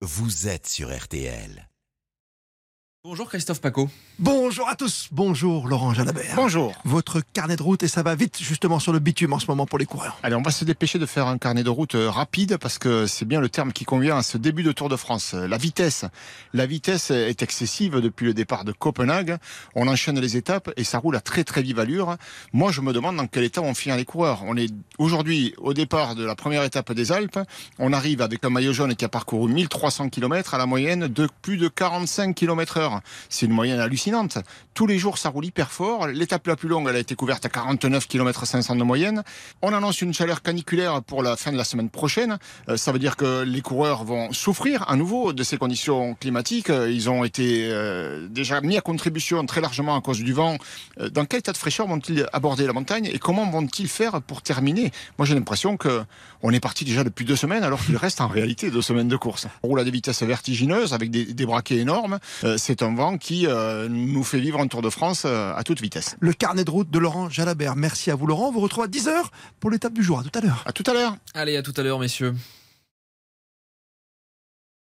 vous êtes sur RTL. Bonjour Christophe Paco. Bonjour à tous, bonjour Laurent Jalabert. Bonjour. Votre carnet de route et ça va vite justement sur le bitume en ce moment pour les coureurs. Allez, on va se dépêcher de faire un carnet de route euh, rapide parce que c'est bien le terme qui convient à ce début de Tour de France. La vitesse. La vitesse est excessive depuis le départ de Copenhague. On enchaîne les étapes et ça roule à très très vive allure. Moi, je me demande dans quel état on finit les coureurs. On est aujourd'hui au départ de la première étape des Alpes. On arrive avec un maillot jaune qui a parcouru 1300 km à la moyenne de plus de 45 km heure. C'est une moyenne hallucinante. Tous les jours, ça roule hyper fort. L'étape la plus longue, elle a été couverte à 49 km 500 de moyenne. On annonce une chaleur caniculaire pour la fin de la semaine prochaine. Euh, ça veut dire que les coureurs vont souffrir à nouveau de ces conditions climatiques. Euh, Ils ont été euh, déjà mis à contribution très largement à cause du vent. Dans quel état de fraîcheur vont-ils aborder la montagne et comment vont-ils faire pour terminer? Moi, j'ai l'impression que on est parti déjà depuis deux semaines alors qu'il reste en réalité deux semaines de course. On roule à des vitesses vertigineuses avec des, braquets énormes. C'est un vent qui euh, nous fait vivre un Tour de France euh, à toute vitesse. Le carnet de route de Laurent Jalabert. Merci à vous Laurent. On vous retrouve à 10h pour l'étape du jour. À tout à l'heure. À tout à l'heure. Allez, à tout à l'heure messieurs.